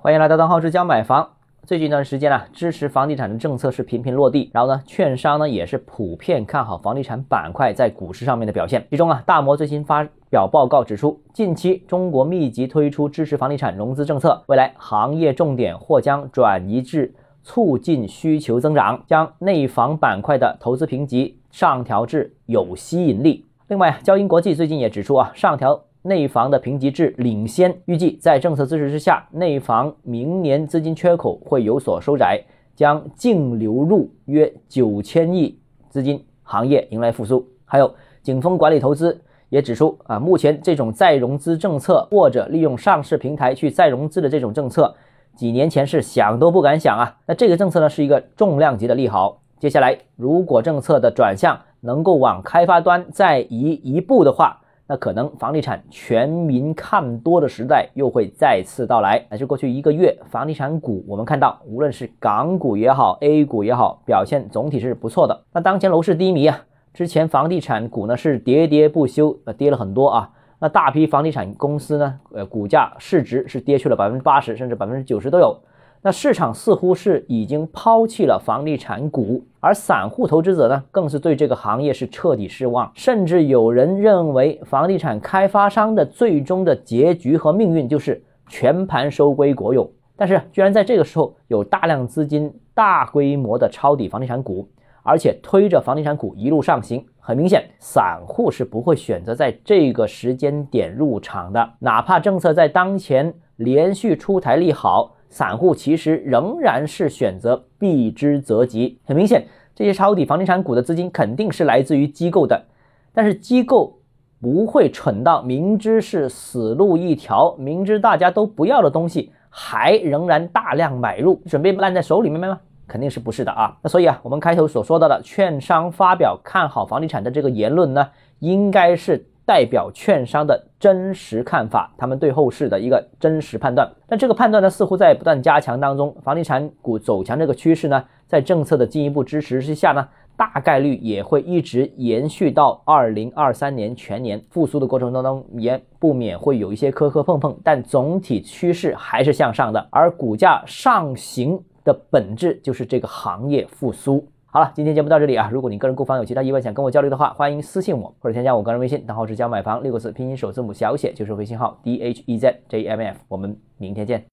欢迎来到邓浩之教买房。最近一段时间啊，支持房地产的政策是频频落地，然后呢，券商呢也是普遍看好房地产板块在股市上面的表现。其中啊，大摩最新发表报告指出，近期中国密集推出支持房地产融资政策，未来行业重点或将转移至促进需求增长，将内房板块的投资评级上调至有吸引力。另外，交银国际最近也指出啊，上调。内房的评级至领先，预计在政策支持之下，内房明年资金缺口会有所收窄，将净流入约九千亿资金，行业迎来复苏。还有景丰管理投资也指出啊，目前这种再融资政策或者利用上市平台去再融资的这种政策，几年前是想都不敢想啊。那这个政策呢，是一个重量级的利好。接下来，如果政策的转向能够往开发端再移一步的话，那可能房地产全民看多的时代又会再次到来。那就过去一个月，房地产股我们看到，无论是港股也好，A 股也好，表现总体是不错的。那当前楼市低迷啊，之前房地产股呢是喋喋不休，呃，跌了很多啊。那大批房地产公司呢，呃，股价市值是跌去了百分之八十，甚至百分之九十都有。那市场似乎是已经抛弃了房地产股，而散户投资者呢，更是对这个行业是彻底失望，甚至有人认为房地产开发商的最终的结局和命运就是全盘收归国有。但是，居然在这个时候有大量资金大规模的抄底房地产股，而且推着房地产股一路上行。很明显，散户是不会选择在这个时间点入场的，哪怕政策在当前连续出台利好。散户其实仍然是选择避之则吉。很明显，这些抄底房地产股的资金肯定是来自于机构的，但是机构不会蠢到明知是死路一条，明知大家都不要的东西，还仍然大量买入，准备烂在手里面吗？肯定是不是的啊。那所以啊，我们开头所说到的券商发表看好房地产的这个言论呢，应该是。代表券商的真实看法，他们对后市的一个真实判断。但这个判断呢，似乎在不断加强当中。房地产股走强这个趋势呢，在政策的进一步支持之下呢，大概率也会一直延续到二零二三年全年复苏的过程当中，也不免会有一些磕磕碰碰，但总体趋势还是向上的。而股价上行的本质就是这个行业复苏。好了，今天节目到这里啊！如果你个人购房有其他疑问想跟我交流的话，欢迎私信我或者添加我个人微信，账号是教买房六个字拼音首字母小写就是微信号 d h e z j m f。我们明天见。